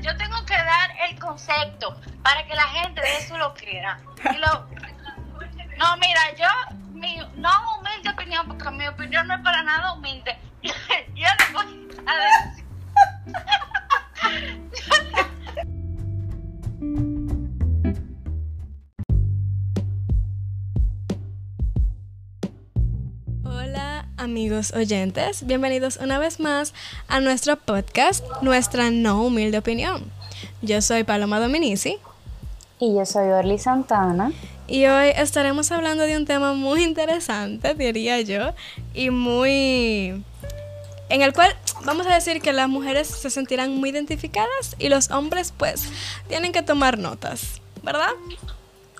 Yo tengo que dar el concepto para que la gente de eso lo quiera. no, mira, yo, mi no humilde opinión, porque mi opinión no es para nada humilde. yo no voy a decir. amigos oyentes, bienvenidos una vez más a nuestro podcast, nuestra no humilde opinión. Yo soy Paloma Dominici. Y yo soy Orly Santana. Y hoy estaremos hablando de un tema muy interesante, diría yo, y muy... en el cual vamos a decir que las mujeres se sentirán muy identificadas y los hombres pues tienen que tomar notas, ¿verdad?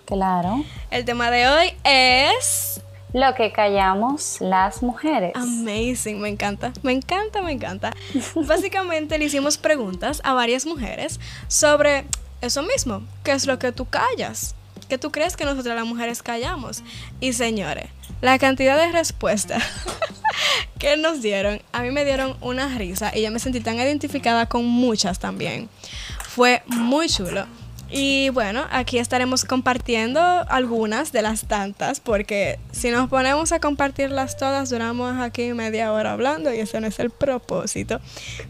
Claro. El tema de hoy es lo que callamos las mujeres. Amazing, me encanta, me encanta, me encanta. Básicamente le hicimos preguntas a varias mujeres sobre eso mismo, ¿qué es lo que tú callas? ¿Qué tú crees que nosotras las mujeres callamos? Y señores, la cantidad de respuestas que nos dieron, a mí me dieron una risa y yo me sentí tan identificada con muchas también. Fue muy chulo. Y bueno, aquí estaremos compartiendo algunas de las tantas, porque si nos ponemos a compartirlas todas, duramos aquí media hora hablando y ese no es el propósito.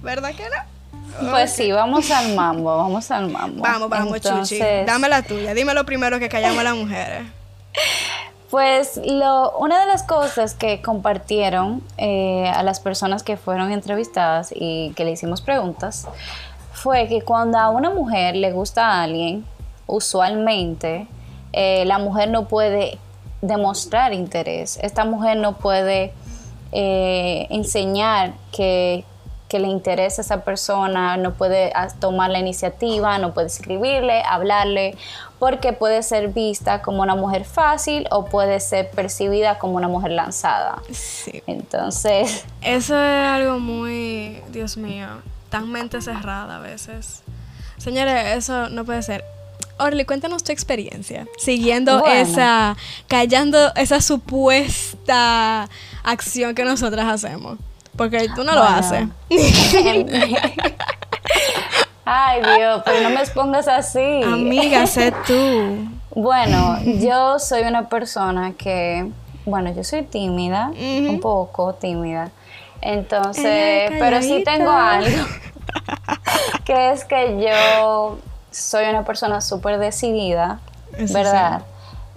¿Verdad que no? Pues sí, vamos al mambo, vamos al mambo. Vamos, vamos, Chuchi. Dame la tuya, dime lo primero que callamos a las mujeres. Pues lo, una de las cosas que compartieron eh, a las personas que fueron entrevistadas y que le hicimos preguntas fue que cuando a una mujer le gusta a alguien, usualmente eh, la mujer no puede demostrar interés. Esta mujer no puede eh, enseñar que, le interesa a esa persona, no puede tomar la iniciativa, no puede escribirle, hablarle, porque puede ser vista como una mujer fácil o puede ser percibida como una mujer lanzada. Sí. Entonces... Eso es algo muy, Dios mío, tan mente cerrada a veces. Señores, eso no puede ser. Orly, cuéntanos tu experiencia siguiendo esa, callando esa supuesta acción que nosotras hacemos. Porque tú no lo haces. Ay, Dios, pero no me expongas así. Amiga, sé tú. Bueno, yo soy una persona que, bueno, yo soy tímida, un poco tímida. Entonces, pero sí tengo algo, que es que yo soy una persona súper decidida, ¿verdad?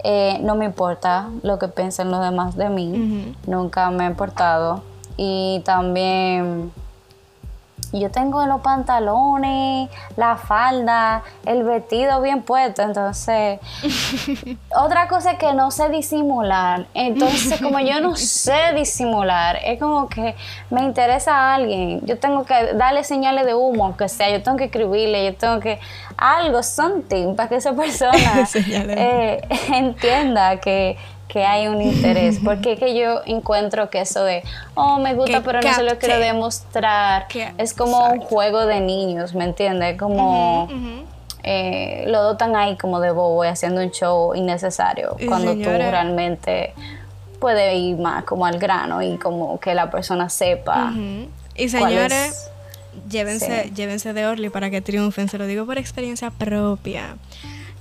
Eh, no me importa lo que piensen los demás de mí, nunca me ha importado. Y también yo tengo los pantalones, la falda, el vestido bien puesto, entonces otra cosa es que no sé disimular, entonces como yo no sé disimular, es como que me interesa a alguien, yo tengo que darle señales de humo, aunque sea, yo tengo que escribirle, yo tengo que algo, something, para que esa persona eh, entienda que que hay un interés. Porque que yo encuentro que eso de, oh, me gusta, pero no se lo quiero demostrar, es como un juego de niños, ¿me entiendes? Como eh, lo dotan ahí como de bobo y haciendo un show innecesario, cuando tú realmente puedes ir más como al grano y como que la persona sepa. Y señores, llévense, llévense de Orly para que triunfen, se lo digo por experiencia propia.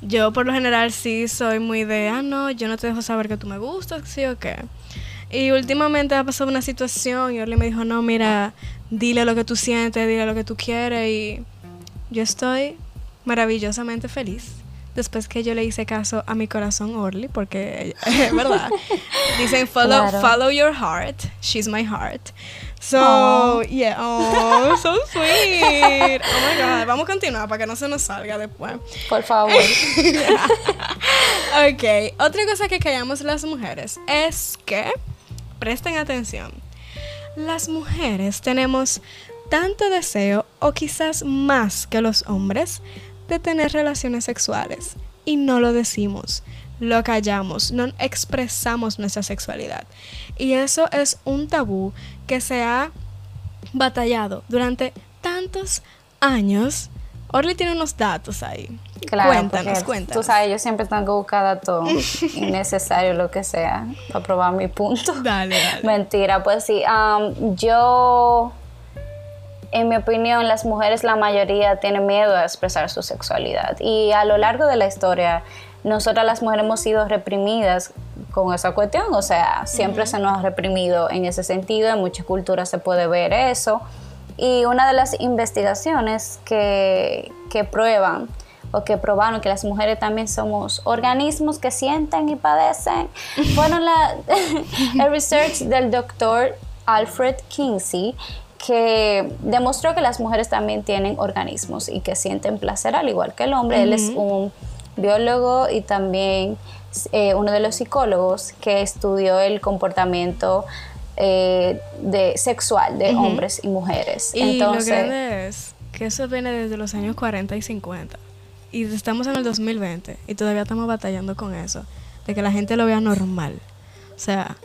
Yo por lo general sí soy muy de, ah, no, yo no te dejo saber que tú me gustas, sí o qué. Y últimamente ha pasado una situación y Orly me dijo, no, mira, dile lo que tú sientes, dile lo que tú quieres y yo estoy maravillosamente feliz. Después que yo le hice caso a mi corazón Orly, porque es verdad. Dicen, follow, follow your heart, she's my heart. So, yeah, oh, so sweet. Oh my God, vamos a continuar para que no se nos salga después. Por favor. ok, otra cosa que callamos las mujeres es que, presten atención, las mujeres tenemos tanto deseo o quizás más que los hombres de tener relaciones sexuales y no lo decimos lo callamos, no expresamos nuestra sexualidad. Y eso es un tabú que se ha batallado durante tantos años. Orly tiene unos datos ahí. Claro, cuéntanos, cuéntanos. Tú sabes, yo siempre tengo que buscar todo innecesario, lo que sea, para probar mi punto. Dale, dale. Mentira, pues sí. yo en mi opinión, las mujeres, la mayoría, tienen miedo a expresar su sexualidad. Y a lo largo de la historia, nosotras las mujeres hemos sido reprimidas con esa cuestión, o sea, siempre se nos ha reprimido en ese sentido, en muchas culturas se puede ver eso. Y una de las investigaciones que, que prueban o que probaron que las mujeres también somos organismos que sienten y padecen, fueron la, el research del doctor Alfred Kinsey, que demostró que las mujeres también tienen organismos y que sienten placer al igual que el hombre. Él es un biólogo y también eh, uno de los psicólogos que estudió el comportamiento eh, de, sexual de hombres y mujeres. Y Entonces, lo grande es que eso viene desde los años 40 y 50. Y estamos en el 2020 y todavía estamos batallando con eso, de que la gente lo vea normal. O sea,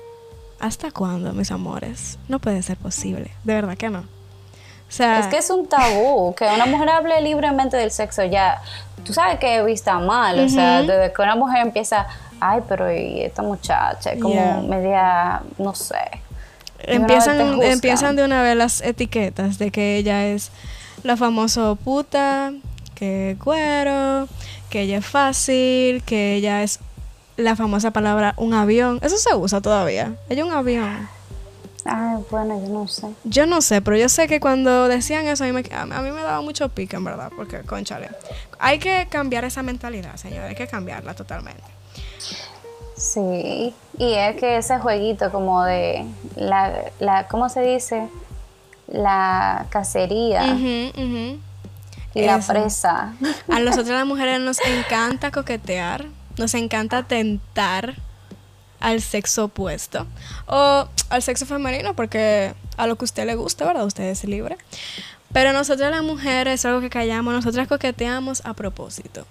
¿hasta cuándo, mis amores? No puede ser posible, de verdad que no. O sea, es que es un tabú, que una mujer hable libremente del sexo ya, tú sabes que he visto mal, o sea, desde que una mujer empieza, ay, pero y esta muchacha, como media, no sé. Empiezan, empiezan de una vez las etiquetas de que ella es la famosa puta, que cuero, que ella es fácil, que ella es la famosa palabra un avión. Eso se usa todavía. Es un avión. Ay, bueno, yo no sé. Yo no sé, pero yo sé que cuando decían eso a mí me, a mí me daba mucho pique, en verdad, porque, conchale, hay que cambiar esa mentalidad, señor, hay que cambiarla totalmente. Sí, y es que ese jueguito como de la, la ¿cómo se dice? La cacería y la presa. A nosotros las mujeres nos encanta coquetear, nos encanta tentar al sexo opuesto o al sexo femenino porque a lo que usted le gusta, ¿verdad? Usted es libre. Pero nosotros las mujeres es algo que callamos, nosotras coqueteamos a propósito.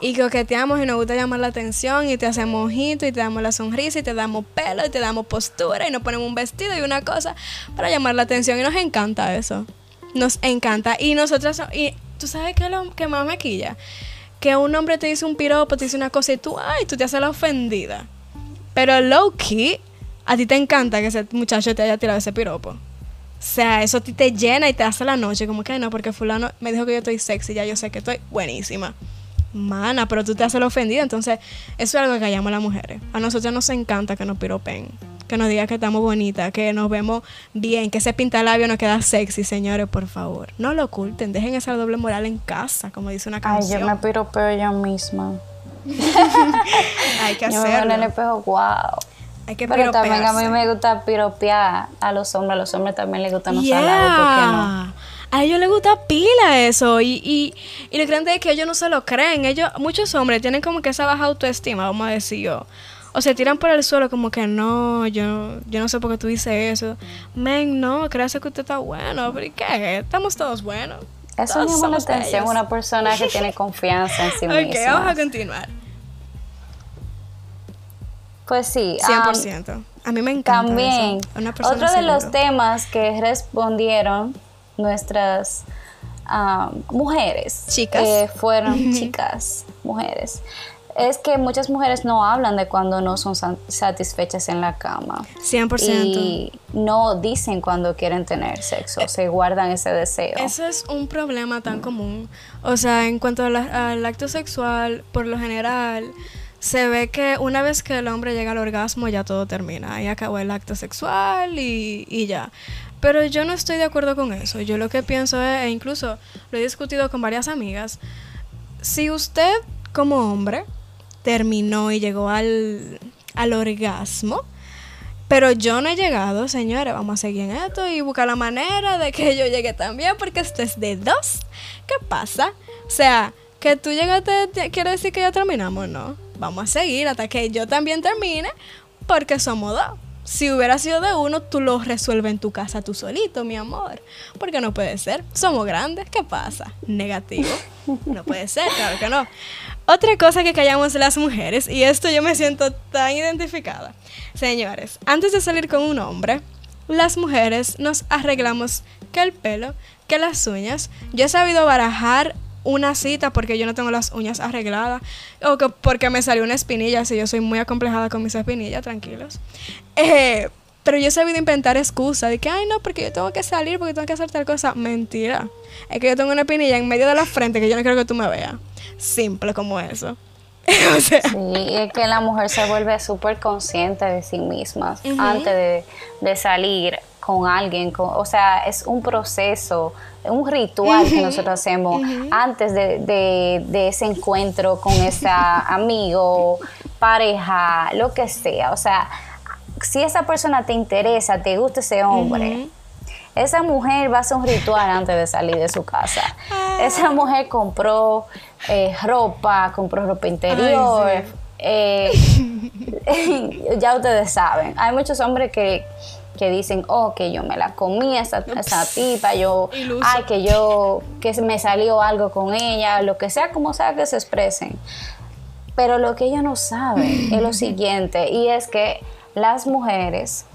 Y coqueteamos y nos gusta llamar la atención y te hacemos ojito y te damos la sonrisa y te damos pelo y te damos postura y nos ponemos un vestido y una cosa para llamar la atención y nos encanta eso. Nos encanta. Y nosotras, y ¿Tú sabes qué es lo que más me quilla? Que un hombre te dice un piropo, te dice una cosa y tú, ay, tú te haces la ofendida. Pero low key, a ti te encanta que ese muchacho te haya tirado ese piropo. O sea, eso a ti te llena y te hace la noche. Como que no, porque fulano me dijo que yo estoy sexy, ya yo sé que estoy buenísima. Mana, pero tú te haces la ofendida. Entonces, eso es algo que callamos a las mujeres. A nosotros nos encanta que nos piropen que nos diga que estamos bonitas, que nos vemos bien, que ese pintalabio nos queda sexy, señores, por favor. No lo oculten, dejen esa doble moral en casa, como dice una canción. Ay, yo me piropeo yo misma. Hay que hacerlo. Yo me en el espejo, wow. Hay que Pero también a mí me gusta piropear a los hombres, a los hombres también les gusta no yeah. ¿por qué no? A ellos les gusta pila eso y, y, y lo grande es que ellos no se lo creen. Ellos, muchos hombres tienen como que esa baja autoestima, vamos a decir yo o se tiran por el suelo como que no, yo, yo no sé por qué tú dices eso. Men, no, creas que usted está bueno, pero ¿y qué? Estamos todos buenos. Eso me llama la atención, una persona que tiene confianza en sí misma. Ok, vamos a continuar. Pues sí. 100%. a mí me encanta. También, otro de los temas que respondieron nuestras mujeres. Chicas. Que fueron chicas, mujeres es que muchas mujeres no hablan de cuando no son satisfechas en la cama. 100%. Y no dicen cuando quieren tener sexo, eh, se guardan ese deseo. Eso es un problema tan común. O sea, en cuanto al acto sexual, por lo general, se ve que una vez que el hombre llega al orgasmo ya todo termina. Ahí acabó el acto sexual y, y ya. Pero yo no estoy de acuerdo con eso. Yo lo que pienso es, e incluso lo he discutido con varias amigas, si usted como hombre terminó y llegó al, orgasmo. Pero yo no he llegado, señores. Vamos a seguir en esto y buscar la manera de que yo llegue también, porque esto es de dos. ¿Qué pasa? O sea, que tú llegaste, quiere decir que ya terminamos, ¿no? Vamos a seguir hasta que yo también termine, porque somos dos. Si hubiera sido de uno, tú lo resuelves en tu casa tú solito, mi amor. Porque no puede ser. Somos grandes, ¿qué pasa? Negativo. No puede ser, claro que no. Otra cosa que callamos las mujeres, y esto yo me siento tan identificada. Señores, antes de salir con un hombre, las mujeres nos arreglamos que el pelo, que las uñas. Yo he sabido barajar una cita porque yo no tengo las uñas arregladas o que porque me salió una espinilla, si yo soy muy acomplejada con mis espinillas, tranquilos. Eh, Pero yo he sabido inventar excusas de que, ay, no, porque yo tengo que salir, porque tengo que hacer tal cosa. Mentira. Es que yo tengo una pinilla en medio de la frente que yo no quiero que tú me veas. Simple como eso. Sí, es que la mujer se vuelve súper consciente de sí misma antes de, salir con alguien. o sea, es un proceso, un ritual que nosotros hacemos antes de, ese encuentro con ese amigo, pareja, lo que sea. O sea, si esa persona te interesa, te gusta ese hombre. Esa mujer va a hacer un ritual antes de salir de su casa. Ah. Esa mujer compró eh, ropa, compró ropa interior. Eh, ya ustedes saben, hay muchos hombres que, dicen, oh, que yo me la comí esa, esa tipa, yo, ay, que yo, que me salió algo con ella, lo que sea, como sea que se expresen. Pero lo que ellos no saben es lo siguiente, y es que las mujeres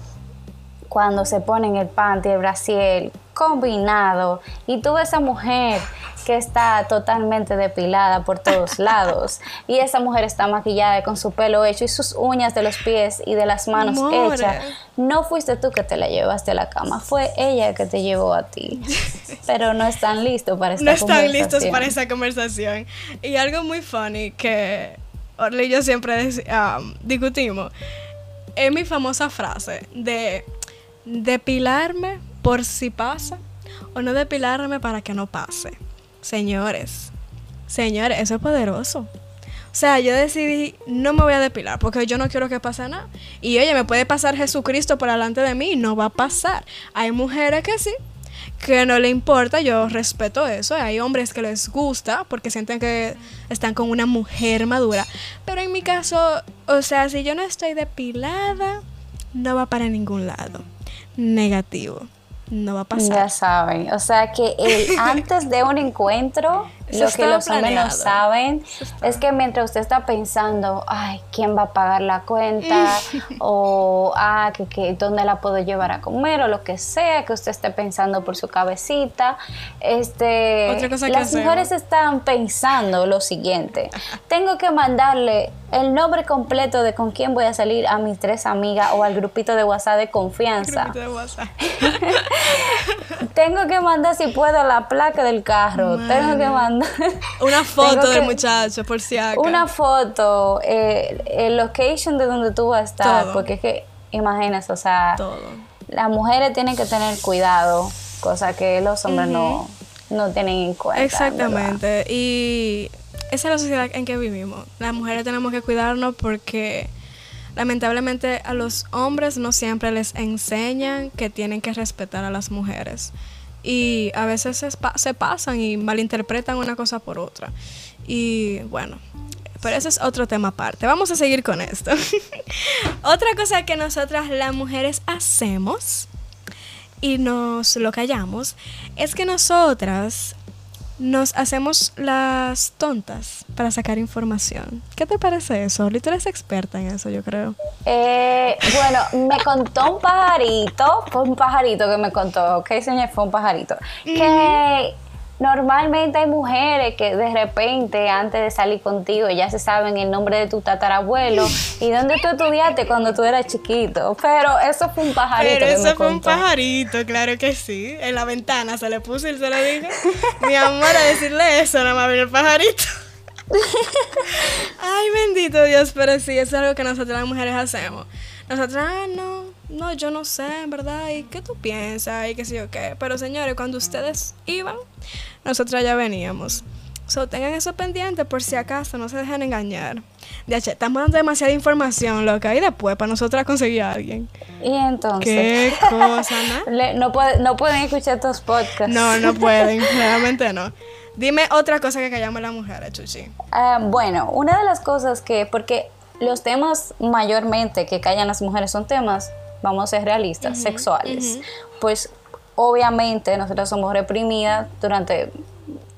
cuando se ponen el panty, el brasiel combinado y tú ves esa mujer que está totalmente depilada por todos lados y esa mujer está maquillada con su pelo hecho y sus uñas de los pies y de las manos hechas. No fuiste tú que te la llevaste a la cama, fue ella que te llevó a ti. Pero no están listos para esta conversación. No están listos para esa conversación. Y algo muy funny que Orly y yo siempre um, discutimos es mi famosa frase de depilarme por si pasa o no depilarme para que no pase. Señores, señores, eso es poderoso. O sea, yo decidí, no me voy a depilar porque yo no quiero que pase nada. Y oye, me puede pasar Jesucristo por delante de mí no va a pasar. Hay mujeres que sí, que no le importa, yo respeto eso. Hay hombres que les gusta porque sienten que están con una mujer madura. Pero en mi caso, o sea, si yo no estoy depilada, no va para ningún lado negativo. No va a pasar. Ya saben. O sea que el, antes de un encuentro, lo que los hombres no saben es que mientras usted está pensando, ay, ¿quién va a pagar la cuenta? o, ah, que, ¿dónde la puedo llevar a comer? O lo que sea que usted esté pensando por su cabecita. Este, las mujeres están pensando lo siguiente. Tengo que mandarle el nombre completo de con quién voy a salir a mis tres amigas o al grupito de WhatsApp de confianza. De WhatsApp. Tengo que mandar si puedo la placa del carro. Tengo que mandar una foto del muchacho por si acaso. Una foto, eh, el location de donde tú vas a estar, porque es que imagínate, o sea, las mujeres tienen que tener cuidado, cosa que los hombres no, no tienen en cuenta. Exactamente. Y esa es la sociedad en que vivimos. Las mujeres tenemos que cuidarnos porque lamentablemente a los hombres no siempre les enseñan que tienen que respetar a las mujeres. Y a veces se, pasan y malinterpretan una cosa por otra. Y bueno, pero ese es otro tema aparte. Vamos a seguir con esto. Otra cosa que nosotras las mujeres hacemos y nos lo callamos es que nosotras nos hacemos las tontas para sacar información. ¿Qué te parece eso? Tú eres experta en eso, yo creo. Eh, bueno, me contó un pajarito, fue un pajarito que me contó, ok, señor, fue un pajarito, que Normalmente hay mujeres que de repente, antes de salir contigo, ya se saben el nombre de tu tatarabuelo y dónde tú estudiaste cuando tú eras chiquito. Pero eso fue un pajarito. Pero eso fue un pajarito, claro que sí. En la ventana se le puso y se lo dije. Mi amor, a decirle eso, nada más vino el pajarito. Ay, bendito Dios, pero sí, eso es algo que nosotras las mujeres hacemos. Nosotras, ah, no, no, yo no sé, en verdad, ¿y qué tú piensas? Y qué sé yo qué. Pero señores, cuando ustedes iban, nosotras ya veníamos. So, tengan eso pendiente por si acaso, no se dejen engañar. De hecho, estamos dando demasiada información, loca, y después para nosotras conseguir a alguien. Y entonces. ¿Qué cosa, no? no, no pueden escuchar estos podcasts. No, no pueden, realmente no. Dime otra cosa que callamos las mujeres, Chuchi. Ah, bueno, una de las cosas que, porque los temas mayormente que callan las mujeres son temas, vamos a ser realistas, sexuales. Pues obviamente nosotros somos reprimidas durante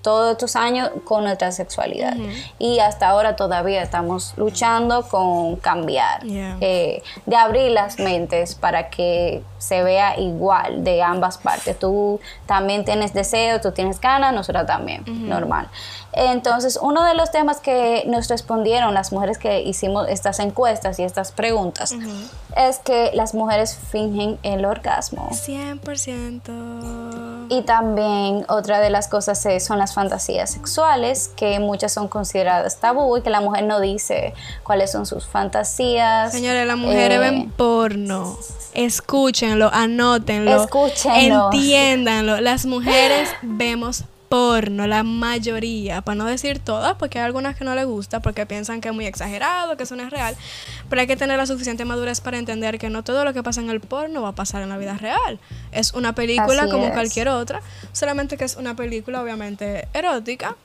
todos estos años con nuestra sexualidad. Y hasta ahora todavía estamos luchando con cambiar, eh, de abrir las mentes para que se vea igual de ambas partes. Tú también tienes deseo, tú tienes ganas, nosotros también, normal. Entonces, uno de los temas que nos respondieron las mujeres que hicimos estas encuestas y estas preguntas es que las mujeres fingen el orgasmo. 100%. Y también otra de las cosas son las fantasías sexuales, que muchas son consideradas tabú y que la mujer no dice cuáles son sus fantasías. Señores, las mujeres ven eh, porno. Escúchenlo, anótenlo. Escúchenlo. Entiéndanlo. Las mujeres vemos porno, la mayoría, para no decir todas, porque hay algunas que no les gusta, porque piensan que es muy exagerado, que eso no es real, pero hay que tener la suficiente madurez para entender que no todo lo que pasa en el porno va a pasar en la vida real. Es una película como cualquier otra, solamente que es una película obviamente erótica,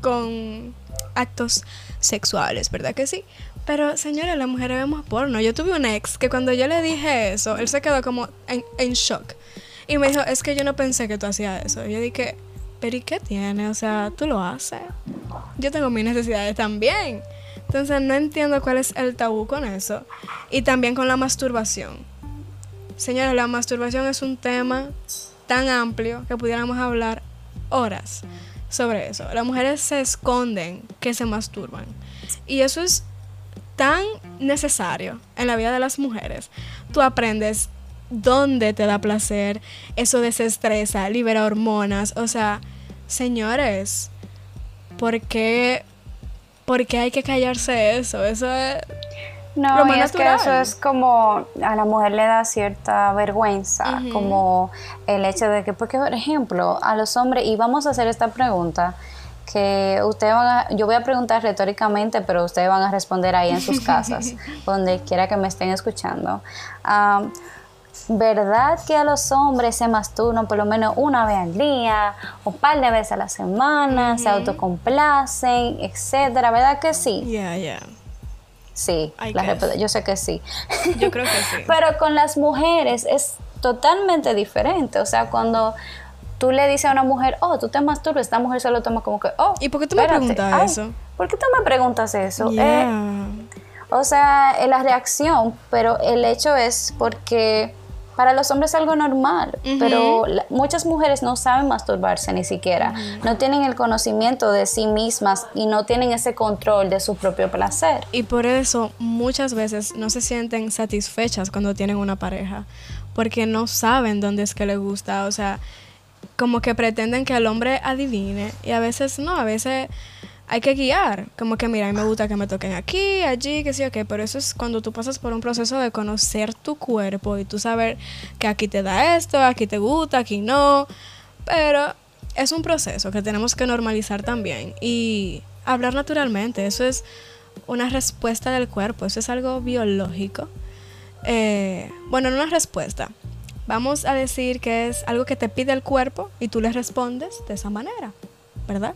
con actos sexuales, ¿verdad que sí? Pero, señores, las mujeres vemos porno. Yo tuve un ex que cuando yo le dije eso, él se quedó como en, en shock. Y me dijo, es que yo no pensé que tú hacías eso. Y yo dije, pero ¿y qué tiene? O sea, tú lo haces. Yo tengo mis necesidades también. Entonces no entiendo cuál es el tabú con eso. Y también con la masturbación. Señores, la masturbación es un tema tan amplio que pudiéramos hablar horas sobre eso. Las mujeres se esconden que se masturban. Y eso es tan necesario en la vida de las mujeres. Tú aprendes dónde te da placer, eso desestresa, libera hormonas, o sea, señores, ¿por qué, hay que callarse eso? Eso es... No, es que eso es como a la mujer le da cierta vergüenza, como el hecho de que, porque por ejemplo, a los hombres, y vamos a hacer esta pregunta, que ustedes van a, yo voy a preguntar retóricamente, pero ustedes van a responder ahí en sus casas, donde quiera que me estén escuchando. ¿Verdad que a los hombres se masturban por lo menos una vez al día, o un par de veces a la semana, se autocomplacen, etcétera? ¿Verdad que sí? Yeah, yeah. Sí, yo sé que sí. Yo creo que sí. Pero con las mujeres es totalmente diferente. O sea, cuando tú le dices a una mujer, oh, tú te masturbas, esta mujer se lo toma como que, oh. ¿Y por qué tú me preguntas eso? ¿Por qué tú me preguntas eso? Eh, o sea, la reacción, pero el hecho es porque para los hombres es algo normal, pero muchas mujeres no saben masturbarse ni siquiera, no tienen el conocimiento de sí mismas y no tienen ese control de su propio placer. Y por eso muchas veces no se sienten satisfechas cuando tienen una pareja, porque no saben dónde es que les gusta, o sea, como que pretenden que el hombre adivine y a veces no, a veces hay que guiar, como que mira, a mí me gusta que me toquen aquí, allí, qué sé yo qué, pero eso es cuando tú pasas por un proceso de conocer tu cuerpo y tú saber que aquí te da esto, aquí te gusta, aquí no, pero es un proceso que tenemos que normalizar también y hablar naturalmente, eso es una respuesta del cuerpo, eso es algo biológico. Eh, bueno, no una respuesta, vamos a decir que es algo que te pide el cuerpo y tú le respondes de esa manera, ¿verdad?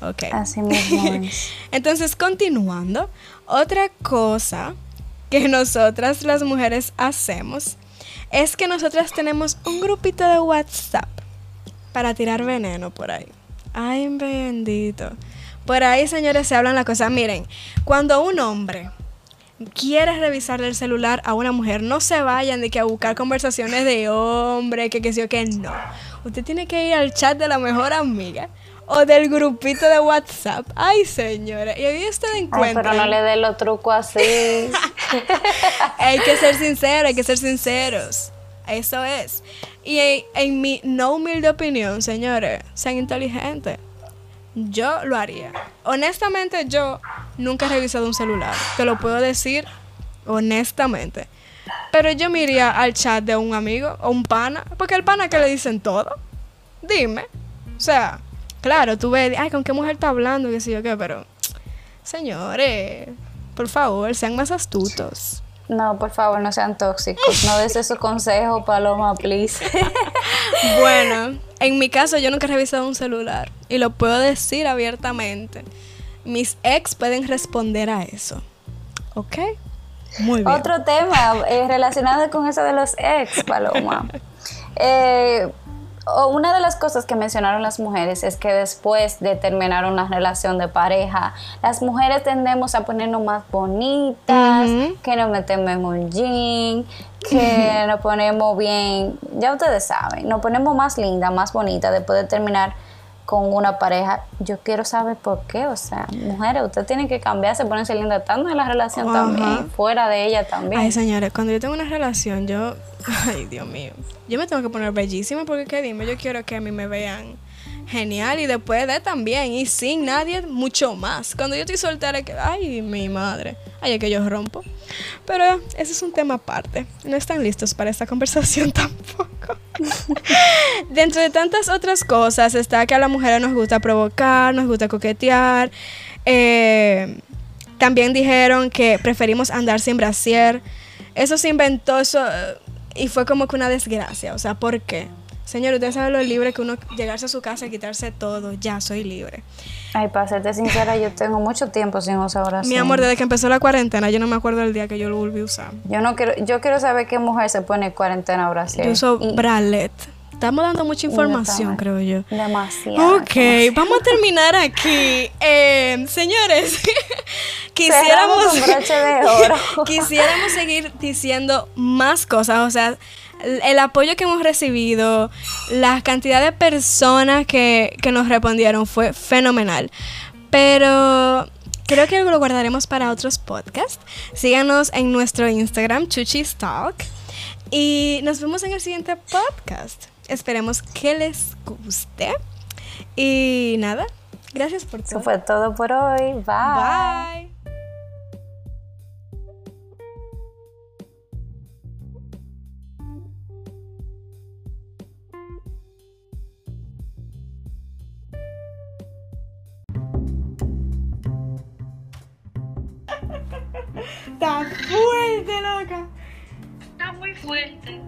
Ok. Así mismo Entonces, continuando, otra cosa que nosotras las mujeres hacemos es que nosotras tenemos un grupito de WhatsApp para tirar veneno por ahí. Ay, bendito. Por ahí, señores, se hablan las cosas. Miren, cuando un hombre quiere revisar el celular a una mujer, no se vayan de que a buscar conversaciones de hombre, que qué sé yo, que no. Usted tiene que ir al chat de la mejor amiga o del grupito de WhatsApp. Ay, señora. Y ahí usted encuentra. pero no le dé los trucos así. hay que ser sincero, hay que ser sinceros. Eso es. Y en, mi no humilde opinión, señores, sean inteligentes. Yo lo haría. Honestamente, yo nunca he revisado un celular. Te lo puedo decir honestamente. Pero yo me iría al chat de un amigo o un pana. Porque el pana que le dicen todo. Dime. O sea, Claro, tú ves, ay, ¿con qué mujer está hablando? Que sé yo qué, pero, señores, por favor, sean más astutos. No, por favor, no sean tóxicos. No des esos consejos, Paloma, please. bueno, en mi caso, yo nunca he revisado un celular. Y lo puedo decir abiertamente. Mis ex pueden responder a eso. ¿Ok? Muy bien. Otro tema eh, relacionado con eso de los ex, Paloma. Eh, una de las cosas que mencionaron las mujeres es que después de terminar una relación de pareja, las mujeres tendemos a ponernos más bonitas, que nos metemos en un jean, que nos ponemos bien, ya ustedes saben, nos ponemos más linda, más bonita después de terminar con una pareja. Yo quiero saber por qué, o sea, mujeres, ustedes tienen que cambiarse, ponerse linda tanto en la relación también, fuera de ella también. Ay, señores, cuando yo tengo una relación, yo, ay, Dios mío, yo me tengo que poner bellísima porque, ¿qué dime? Yo quiero que a mí me vean genial y después de también y sin nadie mucho más. Cuando yo estoy soltera, que, ay, mi madre, ay, es que yo rompo. Pero ese es un tema aparte. No están listos para esta conversación tampoco. Dentro de tantas otras cosas está que a la mujer nos gusta provocar, nos gusta coquetear. Eh, también dijeron que preferimos andar sin brasier. Eso se inventó eso, y fue como que una desgracia. O sea, ¿por qué? Señor, usted sabe lo libre que uno llegarse a su casa y quitarse todo. Ya, soy libre. Ay, para serte sincera, yo tengo mucho tiempo sin usar brasier. Mi amor, desde que empezó la cuarentena, yo no me acuerdo del día que yo lo volví a usar. Yo no quiero, yo quiero saber qué mujer se pone cuarentena brasier. Yo uso bralet. Estamos dando mucha información, creo yo. Demasiado. Ok, vamos a terminar aquí. Eh, señores, quisiéramos, de oro. quisiéramos seguir diciendo más cosas. O sea, el apoyo que hemos recibido, la cantidad de personas que, nos respondieron fue fenomenal. Pero creo que lo guardaremos para otros podcasts. Síganos en nuestro Instagram, ChuchiStalk. Y nos vemos en el siguiente podcast. Esperemos que les guste. Y nada, gracias por todo. Eso fue todo por hoy. Bye. Bye. Está fuerte, loca. Está muy fuerte.